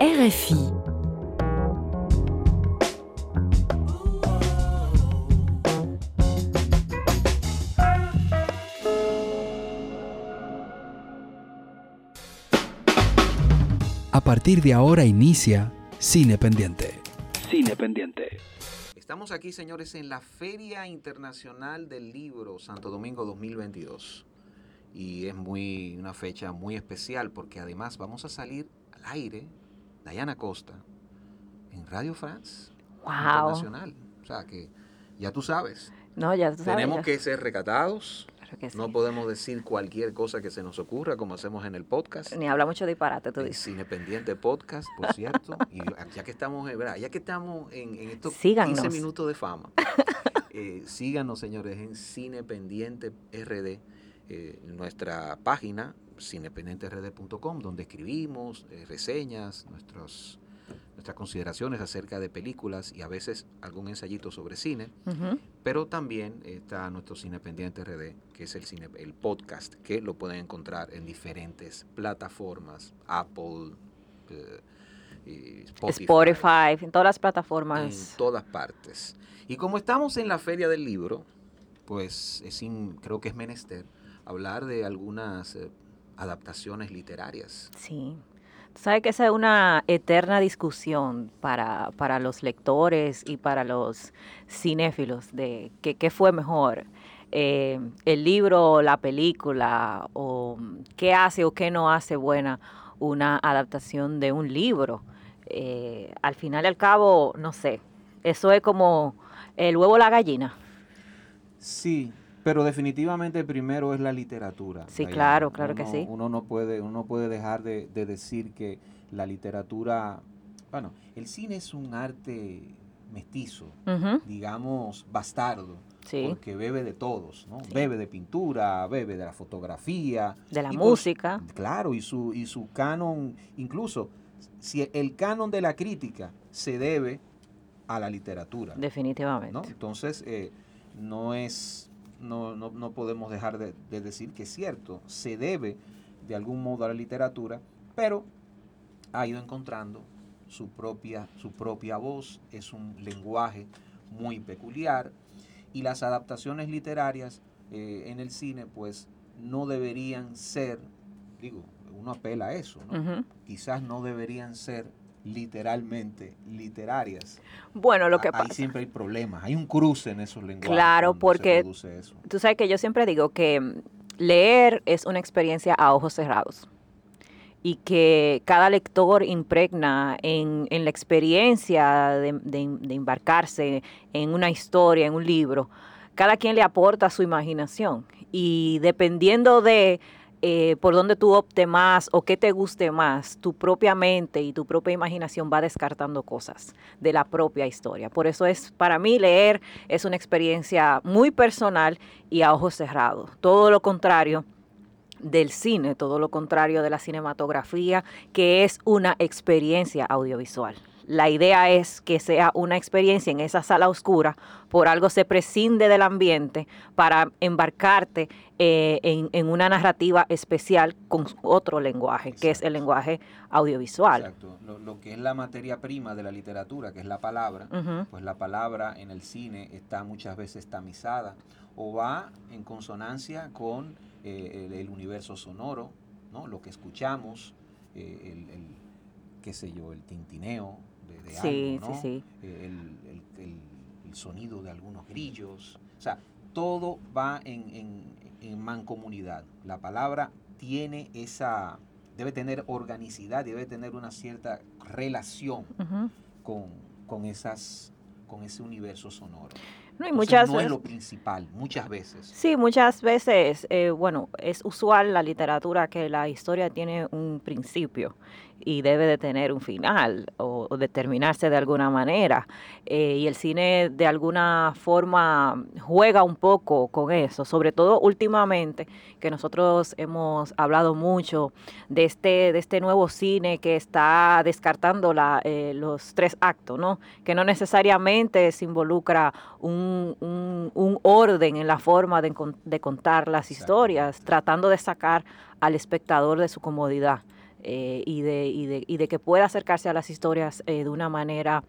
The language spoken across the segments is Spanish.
RFI. A partir de ahora inicia Cine Pendiente. Cine Pendiente. Estamos aquí, señores, en la Feria Internacional del Libro Santo Domingo 2022. Y es muy una fecha muy especial porque además vamos a salir al aire, Diana Costa, en Radio France Wow. Internacional. O sea que ya tú sabes, No, ya tú sabes, tenemos ya- que ser recatados. Claro que sí. No podemos decir cualquier cosa que se nos ocurra, como hacemos en el podcast. Ni habla mucho disparate, tú dices. Cine Pendiente Podcast, por cierto. y ya que estamos, eh, ya que estamos en, en estos Síganos. 15 minutos de fama, eh, síganos, señores, en Cine Pendiente RD, eh, nuestra página, cinependienterd.com, donde escribimos eh, reseñas, nuestros, nuestras consideraciones acerca de películas y a veces algún ensayito sobre cine. Pero también está nuestro Cine Pendiente RD, que es el, cine, el podcast, que lo pueden encontrar en diferentes plataformas, Apple, eh, Spotify, Spotify, en todas las en plataformas. todas partes. Y como estamos en la Feria del Libro, pues es in- creo que es menester hablar de algunas eh, adaptaciones literarias. Sí. Tú sabes que esa es una eterna discusión para, para los lectores y para los cinéfilos de que qué fue mejor, eh, el libro, la película, o qué hace o qué no hace buena una adaptación de un libro. Eh, al final y al cabo, no sé, eso es como el huevo o la gallina. Sí, pero definitivamente primero es la literatura. Sí, Diana. claro, claro que sí. Uno no puede, uno no puede dejar de, de decir que la literatura, bueno, el cine es un arte mestizo, digamos bastardo, Sí, porque bebe de todos, ¿no? Sí. Bebe de pintura, bebe de la fotografía, de la por- música. Claro, y su, y su canon, incluso si el canon de la crítica se debe a la literatura. Definitivamente. ¿no? Entonces, eh, no es, no, no, no podemos dejar de, de decir que es cierto, se debe de algún modo a la literatura, pero ha ido encontrando su propia, su propia voz, es un lenguaje muy peculiar, y las adaptaciones literarias eh, en el cine, pues, no deberían ser, digo, uno apela a eso. Quizás no deberían ser literalmente literarias. Bueno, lo que Ahí pasa. siempre hay problemas, hay un cruce en esos lenguajes. Claro, porque- Se produce eso. Tú sabes que yo siempre digo que mm, leer es una experiencia a ojos cerrados y que cada lector impregna en, en la experiencia de, de- de embarcarse en una historia, en un libro. Cada quien le aporta su imaginación y dependiendo de eh, por dónde tú opte más o qué te guste más, tu propia mente y tu propia imaginación va descartando cosas de la propia historia. Por eso es, para mí, leer es una experiencia muy personal y a ojos cerrados. Todo lo contrario del cine, todo lo contrario de la cinematografía, que es una experiencia audiovisual. La idea es que sea una experiencia en esa sala oscura, por algo se prescinde del ambiente para embarcarte eh, en, en una narrativa especial con otro lenguaje, que es el lenguaje audiovisual. Exacto. Lo, lo que es la materia prima de la literatura, que es la palabra, Ujú. pues la palabra en el cine está muchas veces tamizada o va en consonancia con eh, el, el universo sonoro, ¿no? Lo que escuchamos, eh, el, el, qué sé yo, el tintineo de, de Sí, algo, ¿no? sí, sí. Eh, el, el- el- el sonido de algunos grillos. O sea, todo va en, en, en mancomunidad. La palabra tiene esa, debe tener organicidad, debe tener una cierta relación con, con esas con ese universo sonoro. No, y Entonces, muchas no es lo principal, muchas veces. Sí, muchas veces, eh, bueno, es usual la literatura que la historia tiene un principio y debe de tener un final o, o determinarse de alguna manera. Eh, y el cine de alguna forma juega un poco con eso, sobre todo últimamente, que nosotros hemos hablado mucho de este, de este nuevo cine que está descartando la, eh, los tres actos, ¿no? Que no necesariamente se involucra un, un- un orden en la forma de, de contar las historias, tratando de sacar al espectador de su comodidad eh, y, de, y, de, y, de, que pueda acercarse a las historias eh, de una manera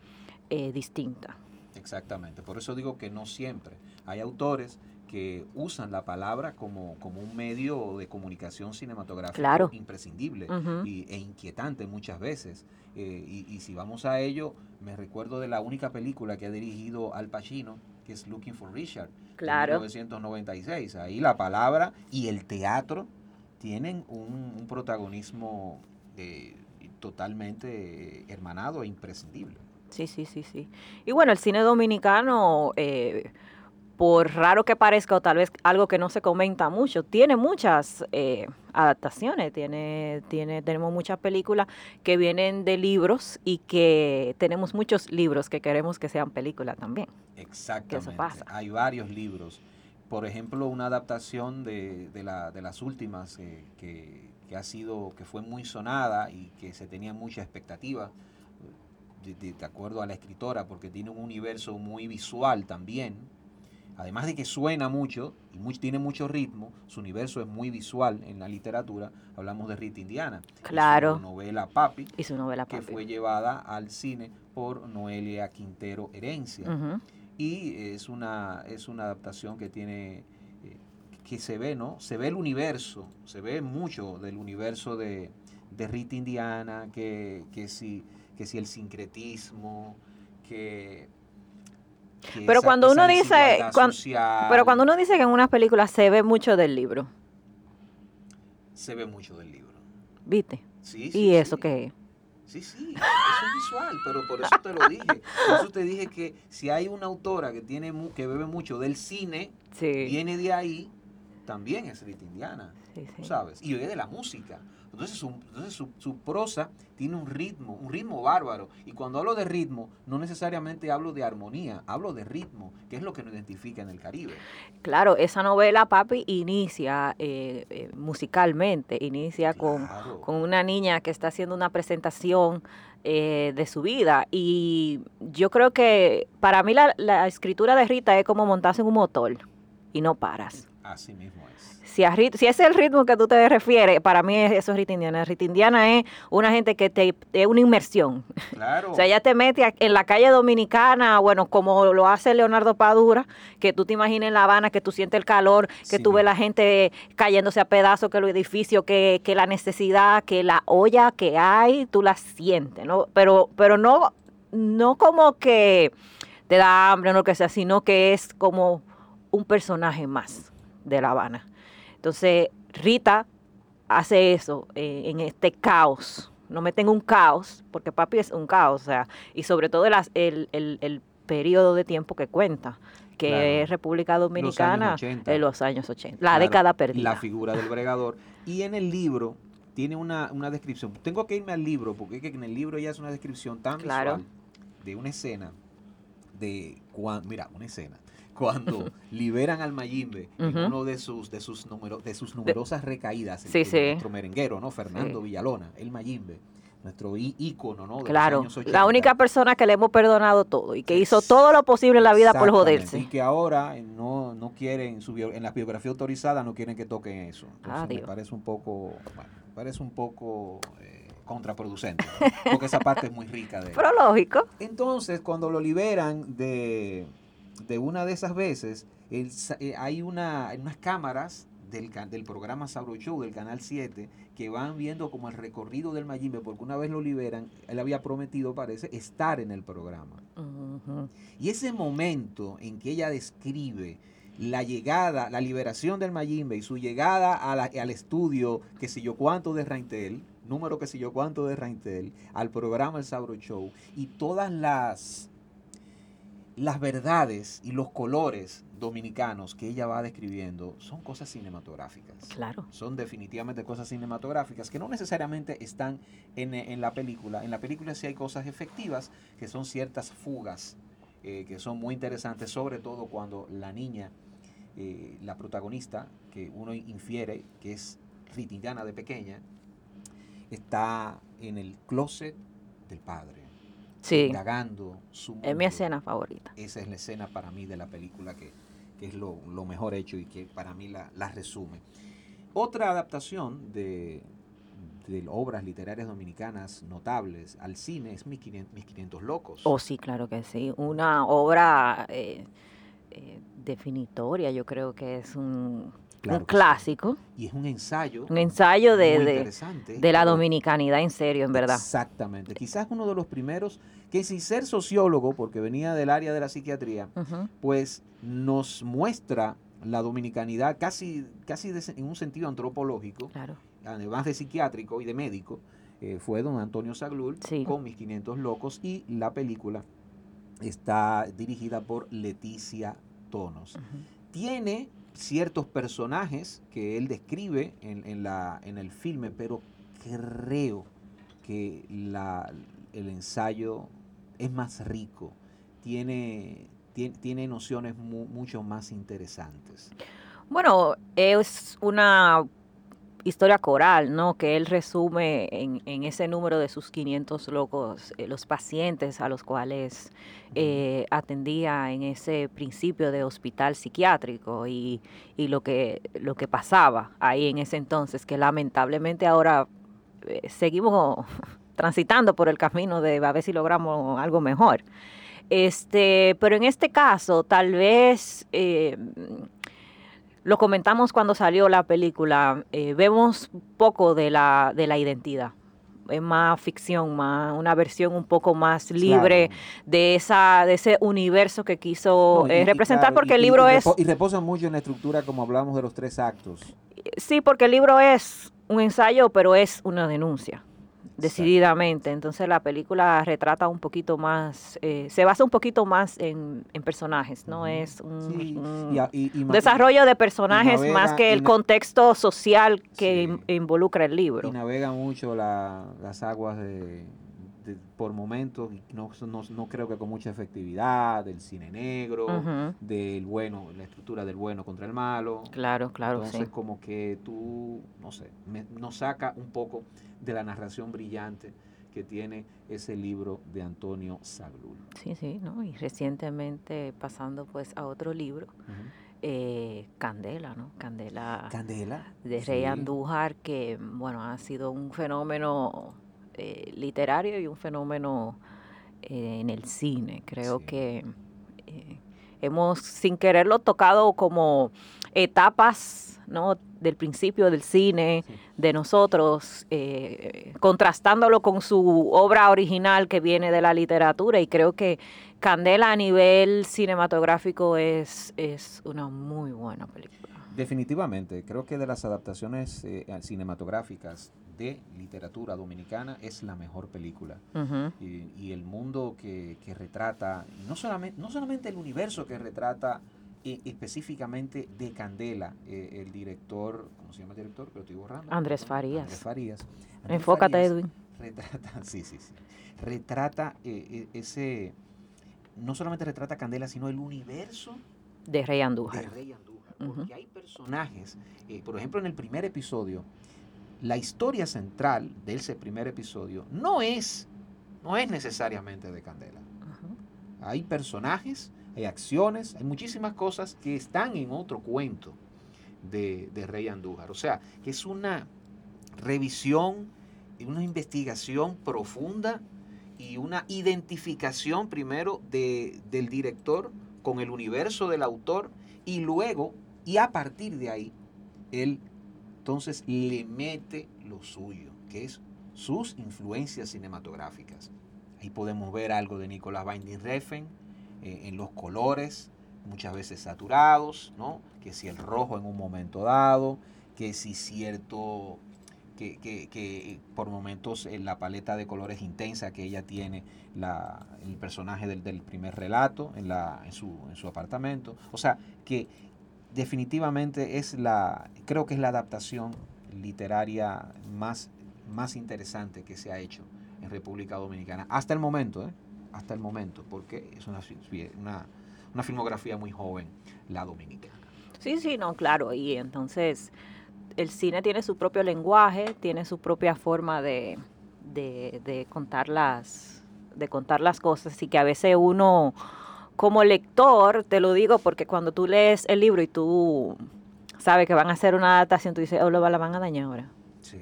eh, distinta. Exactamente, por eso digo que no siempre. Hay autores que usan la palabra como, como un medio de comunicación cinematográfica imprescindible y, e inquietante muchas veces. y, y, si vamos a ello, me recuerdo de la única película que ha dirigido Al Pacino, que es Looking for Richard, claro. en 1996. Ahí la palabra y el teatro tienen un, protagonismo eh, totalmente hermanado e imprescindible. Sí, sí, sí, sí. Y bueno, el cine dominicano, eh, por raro que parezca o tal vez algo que no se comenta mucho, tiene muchas eh, adaptaciones, tiene, tiene, tenemos muchas películas que vienen de libros y que tenemos muchos libros que queremos que sean películas también. Exactamente. Hay varios libros por ejemplo, una adaptación de, de, la, de las últimas eh, que, que, ha sido, que fue muy sonada y que se tenía mucha expectativa, de, de, acuerdo a la escritora, porque tiene un universo muy visual también. Además de que suena mucho y tiene mucho ritmo, su universo es muy visual en la literatura. Hablamos de Rita Indiana. Claro. su novela Papi. Y su novela Que fue llevada al cine por Noelia Quintero Herencia y es una, es una adaptación que tiene, eh, que se ve, ¿no? Se ve el universo, se ve mucho del universo de, de Rita Indiana, que, que, si, que si el sincretismo, que... pero cuando uno dice pero cuando uno dice que en una película se ve mucho del libro. Se ve mucho del libro. Viste sí, y eso qué es Sí, sí, visual, pero por eso te lo dije. Por eso te dije que si hay una autora que tiene que bebe mucho del cine, viene de ahí, también es Rita Indiana, ¿sabes? Y bebe de la música. Entonces, su, entonces su, prosa tiene un ritmo, un ritmo bárbaro. Y cuando hablo de ritmo, no necesariamente hablo de armonía, hablo de ritmo, que es lo que nos identifica en el Caribe. Claro, esa novela, papi, inicia eh, eh, musicalmente, inicia con, con, una niña que está haciendo una presentación eh, de su vida. Y yo creo que para mí la, la escritura de Rita es como montarse en un motor y no paras. Así mismo si, ese es el ritmo que tú te refieres, para mí eso es Rita Indiana. Rita Indiana es una gente que te es una inmersión. Claro. o sea, ella te mete en la calle dominicana, bueno, como lo hace Leonardo Padura, que tú te imagines en La Habana, que tú sientes el calor, que tú ves la gente cayéndose a pedazos, que los edificios, que, que la necesidad, que la olla que hay, tú la sientes, ¿no? Pero, pero no, no como que te da hambre o lo que sea, sino que es como un personaje más de La Habana. Entonces, Rita hace eso eh, en este caos. No meten un caos, porque papi es un caos, o sea, y sobre todo el, el, periodo de tiempo que cuenta, que es República Dominicana en los años 80, la década perdida. La figura del bregador. Y en el libro tiene una, descripción. Tengo que irme al libro, porque en el libro ya es una descripción tan visual de una escena de cuando, mira, una escena. Cuando liberan al Mayimbe en uno de sus de sus números de sus numerosas recaídas sí, nuestro merenguero no Fernando Villalona el Mayimbe nuestro ícono no de claro. la única persona que le hemos perdonado todo y que hizo todo lo posible en la vida por joderse. Y que ahora no, no quieren su, en la biografía autorizada no quieren que toquen eso. Entonces, me parece un poco bueno, parece un poco eh, contraproducente, porque esa parte es muy rica de Pero lógico. Entonces, cuando lo liberan de, de una de esas veces, eh, hay una, unas cámaras del, del programa Sabro Show del Canal 7 que van viendo como el recorrido del Mayimbe, porque una vez lo liberan, él había prometido, parece, estar en el programa. Y ese momento en que ella describe la llegada, la liberación del Mayimbe y su llegada al estudio, que sé yo cuánto de Raintel, número que sé yo cuánto de Raintel, al programa El Sabro Show, y todas las las verdades y los colores dominicanos que ella va describiendo son cosas cinematográficas. Claro. Son definitivamente cosas cinematográficas que no necesariamente están en, la película. En la película sí hay cosas efectivas, que son ciertas fugas, eh, que son muy interesantes, sobre todo cuando la niña, eh, la protagonista, que uno infiere que es Ritindana de pequeña, está en el closet del padre sí. su Es mi escena favorita. Esa es la escena para mí de la película que, es lo, mejor hecho y que para mí la, resume. Otra adaptación de, de obras literarias dominicanas notables al cine es Mis 500, Mis 500 Locos. Oh, sí, claro que sí. Una obra eh, eh, definitoria, yo creo que es un, Claro un sí. clásico. Y es un ensayo. Un ensayo de, de, de la dominicanidad en serio, en verdad. Exactamente. Quizás uno de los primeros que sin ser sociólogo, porque venía del área de la psiquiatría, pues nos muestra la dominicanidad casi, casi de- en un sentido antropológico, Claro. además de psiquiátrico y de médico, eh, fue don Antonio Saglul Sí. con Mis 500 Locos y la película está dirigida por Leticia Tonos. Tiene ciertos personajes que él describe en, en la, en el filme, pero creo que la, el ensayo es más rico, tiene, tiene, nociones mu- mucho más interesantes. Bueno, es una historia coral, ¿no? Que él resume en, en ese número de sus 500 locos, eh, los pacientes a los cuales eh, atendía en ese principio de hospital psiquiátrico y, y lo, que, lo que pasaba ahí en ese entonces, que lamentablemente ahora eh, seguimos transitando por el camino de a ver si logramos algo mejor. Este, pero en este caso, tal vez eh, lo comentamos cuando salió la película, eh, vemos poco de la, de la identidad. Es más ficción, más una versión un poco más libre Claro. de esa de ese universo que quiso No, y- eh, y representar, claro, porque y- el libro es Y reposa mucho en la estructura como hablamos de los tres actos. sí, porque el libro es un ensayo, pero es una denuncia, decididamente. Entonces la película retrata un poquito más, eh, se basa un poquito más en, en personajes, no es un, Sí, un- y a- y- y un ma- desarrollo de personajes navega- más que el contexto social que Sí. in- involucra el libro. y navega mucho la- las aguas de, de- por momentos, no, no, no creo que con mucha efectividad, del cine negro, del bueno, la estructura del bueno contra el malo. Claro, claro, Entonces sí. como que tú, no sé, me- nos saca un poco de la narración brillante que tiene ese libro de Antonio Saglul. Sí, sí, ¿no? Y recientemente pasando pues a otro libro, eh, Candela, ¿no? Candela Candela. de Rey sí. Andújar, que bueno, ha sido un fenómeno eh, literario y un fenómeno eh, en el cine. Creo Sí. que eh, hemos, sin quererlo, tocado como etapas, ¿no? Del principio del cine, Sí. de nosotros, eh, contrastándolo con su obra original que viene de la literatura y creo que Candela a nivel cinematográfico es, es una muy buena película. Definitivamente, creo que de las adaptaciones eh, cinematográficas de literatura dominicana es la mejor película. Y, y el mundo que, que retrata, no solamente, no solamente el universo que retrata eh, específicamente de Candela, eh, el director, ¿cómo se llama el director? Lo estoy borrando. Andrés. Farías. Andrés Farías. Andrés Enfócate, Farías Edwin. Retrata, sí, sí, sí. Retrata eh, eh, ese, no solamente retrata Candela, sino el universo De Rey de Andújar. Rey Andújar. Porque hay personajes, eh, por ejemplo, en el primer episodio, la historia central de ese primer episodio no es, no es necesariamente de Candela. Hay personajes, hay acciones, hay muchísimas cosas que están en otro cuento de, de Rey Andújar. O sea, que es una revisión una investigación profunda y una identificación primero de- del director con el universo del autor y luego, y a partir de ahí, él entonces le mete lo suyo, que es sus influencias cinematográficas. Ahí podemos ver algo de Nicolás Winding Refn eh, en los colores, muchas veces saturados, ¿no? Que si el rojo en un momento dado, que si cierto, que, que- que por momentos en la paleta de colores intensa que ella tiene, la, el personaje del, del primer relato en, la, en, su, en su apartamento. O sea, que definitivamente es la, creo que es la adaptación literaria más, más interesante que se ha hecho en República Dominicana. Hasta el momento, ¿eh? Hasta el momento, porque es una, una, una filmografía muy joven, la dominicana. Sí, sí, no, claro. Y entonces el cine tiene su propio lenguaje, tiene su propia forma de, de, de contar las de contar las cosas y que a veces uno como lector, te lo digo porque cuando tú lees el libro y tú sabes que van a hacer una adaptación, tú dices, oh, lo la van a dañar ahora. Sí.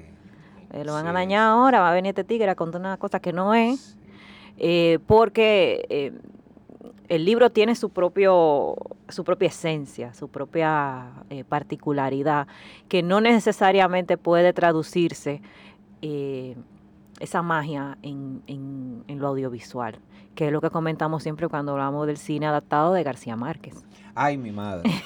Eh, lo van a Sí, dañar sí, ahora, va a venir este tigre a contar una cosa que no es. eh, porque eh, el libro tiene su propio su propia esencia, su propia eh, particularidad, que no necesariamente puede traducirse esa magia en, en- en lo audiovisual, que es lo que comentamos siempre cuando hablamos del cine adaptado de García Márquez. Ay, mi madre.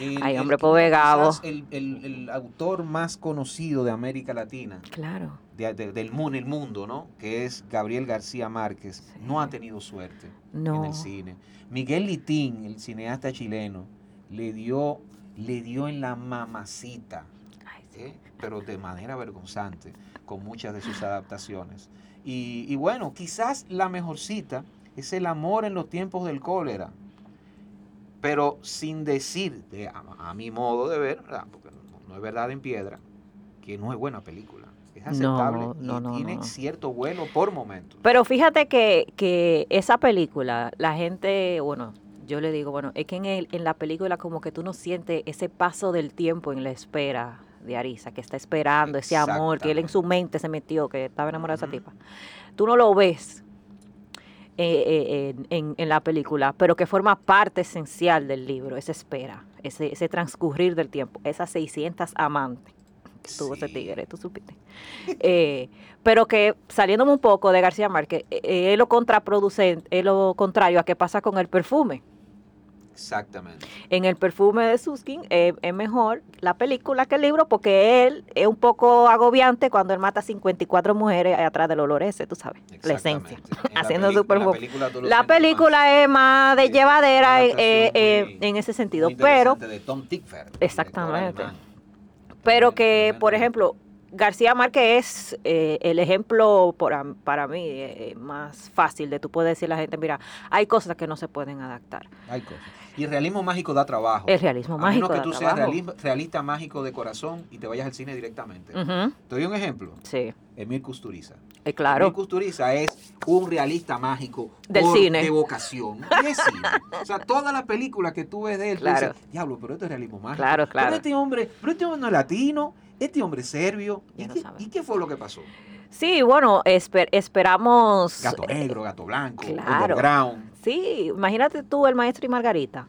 El- Ay, hombre, pobre Gabo. El, el- el autor más conocido de América Latina, Claro. de- de- del mundo, el mundo, ¿no? Que es Gabriel García Márquez, Sí. no ha tenido suerte en No. el cine. Miguel Litín, el cineasta chileno, le dio, le dio en la mamacita, Ay, sí. ¿eh? pero de manera vergonzante, con muchas de sus adaptaciones. Y, y bueno, quizás la mejorcita es el amor en los tiempos del cólera, pero sin decir, de, a, a mi modo de ver, ¿verdad? porque no, no es verdad en piedra, que no es buena película. Es aceptable no, y no, tiene cierto vuelo por momentos. Pero fíjate que, que esa película, la gente, bueno, yo le digo, bueno, es que en, el, en la película como que tú no sientes ese paso del tiempo en la espera de Arisa, que está esperando ese amor, que él en su mente se metió, que estaba enamorado de esa tipa. Tú no lo ves eh, eh, en, en- la película, pero que forma parte esencial del libro, esa espera, ese, ese transcurrir del tiempo, esas 600 amantes que tuvo ese tigre, tú supiste. Eh, pero que saliéndome un poco de García Márquez, eh, es lo contraproducente, es lo contrario a qué pasa con el perfume. Exactamente. En el perfume de Suskin eh, es mejor la película que el libro porque él es un poco agobiante cuando él mata 54 mujeres atrás del olor ese, tú sabes, la esencia. En haciendo su la perfume. película La más- película es más de Sí, llevadera eh, eh, muy- en ese sentido, pero de Tom Exactamente. Pero que, por ejemplo, García Márquez es eh, el ejemplo para, para mí eh, más fácil de tú puedes decir a la gente, mira, hay cosas que no se pueden adaptar. Hay cosas. Y el realismo mágico da trabajo. El realismo a mágico menos que da tú seas realista mágico de corazón y te vayas al cine directamente. Te doy un ejemplo. Sí, Emil Kusturiza. eh, claro. Emil Kusturiza es un realista mágico Del por- cine. de vocación. Es cine. O sea, todas las películas que tú ves de él, tú Claro. dices, diablo, pero esto es realismo mágico. Claro, claro. Pero este hombre, pero este hombre no es latino, este hombre es serbio. ¿Y, no qué, y qué fue lo que pasó? Sí, bueno, esper- esperamos... Gato negro, gato blanco, claro. underground. Sí, imagínate tú el maestro y Margarita.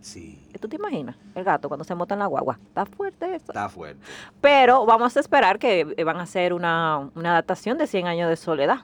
Sí, ¿Tú te imaginas? El gato cuando se monta en la guagua. Está fuerte eso. está fuerte. Pero vamos a esperar que eh, van a hacer una, una adaptación de 100 años de soledad.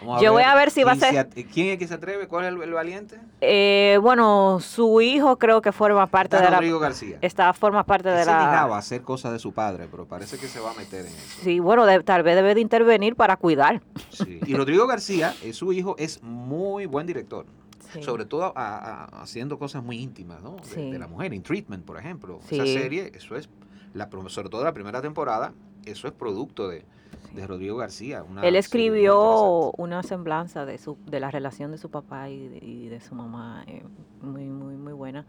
Vamos Yo voy a ver si va a ser- ¿Quién es que se atreve? ¿Cuál es el, el valiente? Eh, bueno, su hijo creo que forma parte Está de la... Rodrigo García. Está, forma parte de se la... negaba a hacer cosas de su padre, pero parece que se va a meter en eso. Sí, bueno, de- tal vez debe de intervenir para cuidar. Sí. Y Rodrigo García, eh, su hijo, es muy buen director. Sí. Sobre todo a- a- haciendo cosas muy íntimas, ¿no? De, Sí. de la mujer, en Treatment, por ejemplo. Sí. Esa serie, eso es, la, sobre todo la primera temporada, eso es producto de, de Rodrigo García. una Él escribió una semblanza de su de la relación de su papá y de, y de su mamá eh, muy muy muy buena.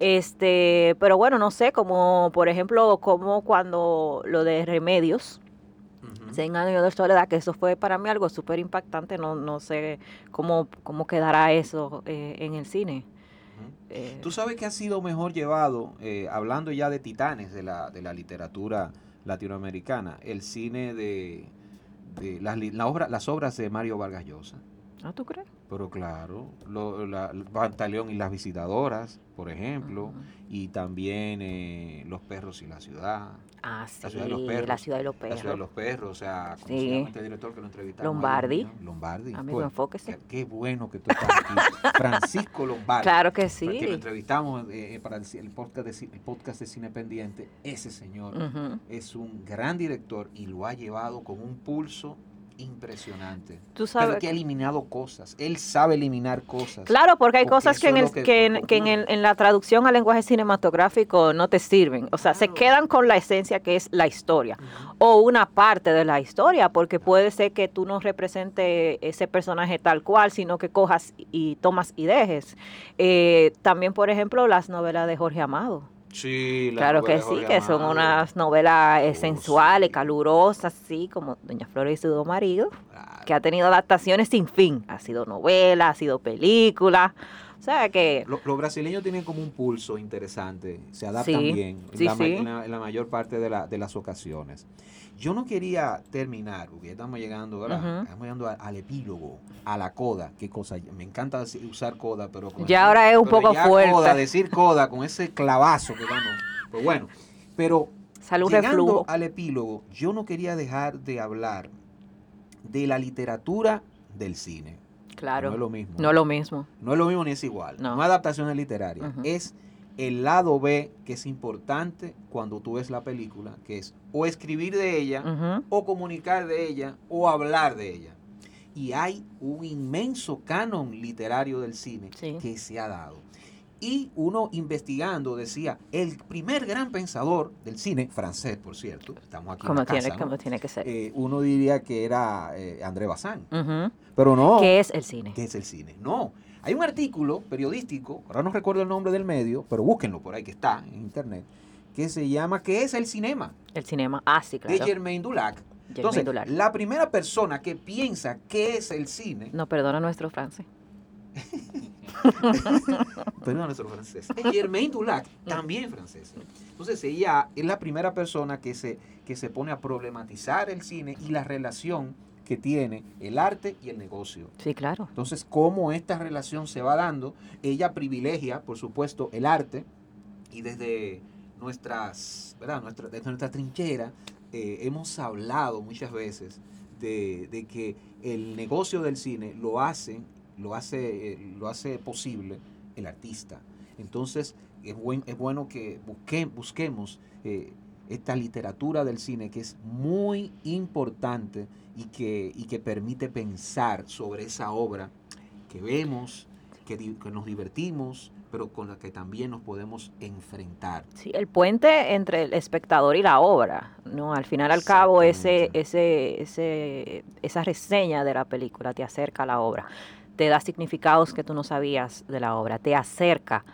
Este, pero bueno, no sé, como por ejemplo, como cuando lo de Remedios, Ujú. 100 años de soledad, que eso fue para mí algo súper impactante, no, no sé cómo, cómo quedará eso eh, en el cine. Eh, Tú sabes que ha sido mejor llevado, eh, hablando ya de titanes de la, de la literatura latinoamericana, el cine de, de las, li- la obra, las obras de Mario Vargas Llosa. ¿Ah, tú crees? Pero claro, lo, la, el Pantaleón y las visitadoras, por ejemplo, y también eh, Los perros y la ciudad, Ah, sí, La ciudad de los perros. la ciudad de los La ciudad de perros. los perros, o sea, ¿cómo Sí. se llama este director que lo entrevistamos? ahí, Lombardi. Dios mío? Lombardi. Amigo, pues, enfóquese. qué, bueno que tú estás aquí. Francisco Lombardi. Claro que Que lo sí. entrevistamos eh, para el, podcast de, el podcast de Cine Pendiente. Ese señor es un gran director y lo ha llevado con un pulso impresionante. Tú Pero sabes. que ha eliminado cosas. Él sabe eliminar cosas. Claro, porque hay Porque cosas que en, el, que- en, que en, el- en la traducción al lenguaje cinematográfico no te sirven. O sea, se quedan con la esencia que es la historia o una parte de la historia, porque puede ser que tú no representes ese personaje tal cual, sino que cojas y tomas y dejes. Eh, también, por ejemplo, las novelas de Jorge Amado. Sí, la Claro que sí, que son unas novelas Oh, sensuales, sí. calurosas, así como Doña Flores y su dos maridos Claro. que ha tenido adaptaciones sin fin. Ha sido novela, ha sido película. O sea que... Lo- Los brasileños tienen como un pulso interesante, se adaptan Sí, bien en, sí, la, ma- sí. en la- en la mayor parte de, la- de las ocasiones. Yo no quería terminar, porque estamos llegando, ¿verdad? Ujú. Estamos llegando al epílogo, a la coda. Qué cosa, me encanta usar coda, pero con Ya ahora es un poco fuerte. Coda, decir coda con ese clavazo que damos. Pues bueno, pero Sale un llegando reflujo. al epílogo, yo no quería dejar de hablar de la literatura del cine. Claro. No es lo mismo. No es lo mismo. No es lo mismo ni es igual. No. No, es adaptaciones literarias. Ujú. Es el lado B que es importante cuando tú ves la película, que es o escribir de ella, o comunicar de ella, o hablar de ella. Y hay un inmenso canon literario del cine Sí. que se ha dado. Y uno investigando decía, el primer gran pensador del cine, francés por cierto, estamos aquí en Como la tiene, casa, ¿no? como tiene que ser. Eh, uno diría que era eh, André Bazin, Ujú. pero no. ¿Qué es el cine? ¿Qué es el cine? No. Hay un artículo periodístico, ahora no recuerdo el nombre del medio, pero búsquenlo por ahí que está en internet, que se llama ¿Qué es el cinema? El cinema. Ah, sí, de claro. Germain Dulac. Germain Entonces, Dulac. la primera persona que piensa qué es el cine, No perdona nuestro francés. perdón nuestro francés, es Germain Dulac, también francés. Entonces ella es la primera persona que se, que se pone a problematizar el cine y la relación que tiene el arte y el negocio. Sí, claro. Entonces, cómo esta relación se va dando, ella privilegia, por supuesto, el arte y desde nuestras, ¿verdad? Nuestra, desde nuestra trinchera eh, hemos hablado muchas veces de, de que el negocio del cine lo hace, lo hace, eh, lo hace posible el artista. Entonces, es, buen- es bueno que busque- busquemos eh, esta literatura del cine que es muy importante y que, y que permite pensar sobre esa obra que vemos, que, que nos divertimos, pero con la que también nos podemos enfrentar. Sí, el puente entre el espectador y la obra, ¿no? Al final, al cabo, ese, ese, ese, esa reseña de la película te acerca a la obra, te da significados que tú no sabías de la obra, te acerca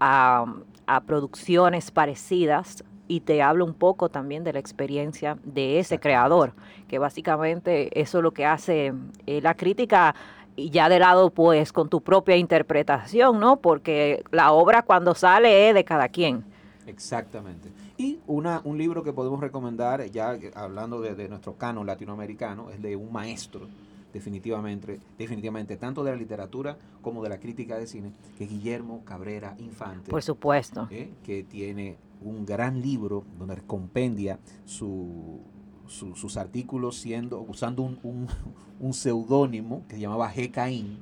a, a producciones parecidas y te habla un poco también de la experiencia de ese creador, que básicamente eso es lo que hace eh, la crítica y ya de lado pues con tu propia interpretación, ¿no? Porque la obra cuando sale es de cada quien. Exactamente. Y una, un libro que podemos recomendar, ya hablando de, de nuestro canon latinoamericano, es de un maestro, definitivamente, definitivamente, tanto de la literatura como de la crítica de cine, que es Guillermo Cabrera Infante. Por supuesto. ¿eh? que tiene un gran libro donde compendia su- su- sus artículos siendo usando un, un- un seudónimo que se llamaba G. Caín,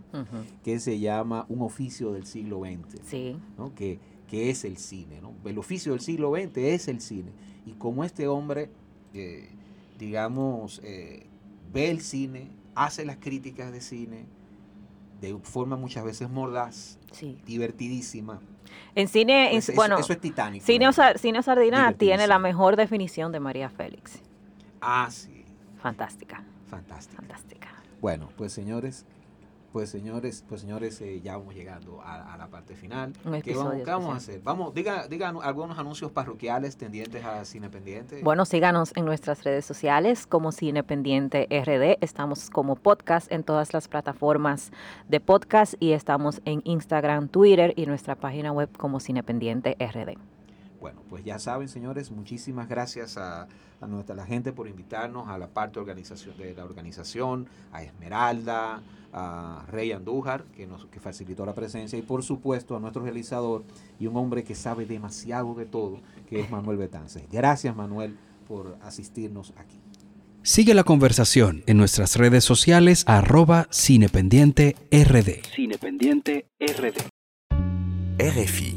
que se llama Un oficio del siglo XX, Sí, ¿no? que, que es el cine. ¿no? El oficio del siglo XX es el cine. Y como este hombre, eh, digamos, eh, ve el cine, hace las críticas de cine de forma muchas veces mordaz, sí. divertidísima. En cine, Pues eso, bueno, eso es titánico. Cine, Cine Sardina tiene la mejor definición de María Félix. Ah, sí. Fantástica, Fantástico. fantástica. Bueno, pues señores, pues señores, pues señores, eh, ya vamos llegando a, a la parte final. Un ¿Qué vamos, episodio qué vamos a hacer? Vamos, diga, diga algunos anuncios parroquiales tendientes a Cine Pendiente. Bueno, síganos en nuestras redes sociales como Cine Pendiente RD. Estamos como podcast en todas las plataformas de podcast y estamos en Instagram, Twitter y nuestra página web como Cine Pendiente RD. Bueno, pues ya saben, señores, muchísimas gracias a, a nuestra la gente por invitarnos a la parte organización de la organización, a Esmeralda, a Rey Andújar, que nos que facilitó la presencia, y por supuesto a nuestro realizador y un hombre que sabe demasiado de todo, que es Manuel Betances. Gracias, Manuel, por asistirnos aquí. Sigue la conversación en nuestras redes sociales arroba cinependiente rd. Cinependiente RD. RFI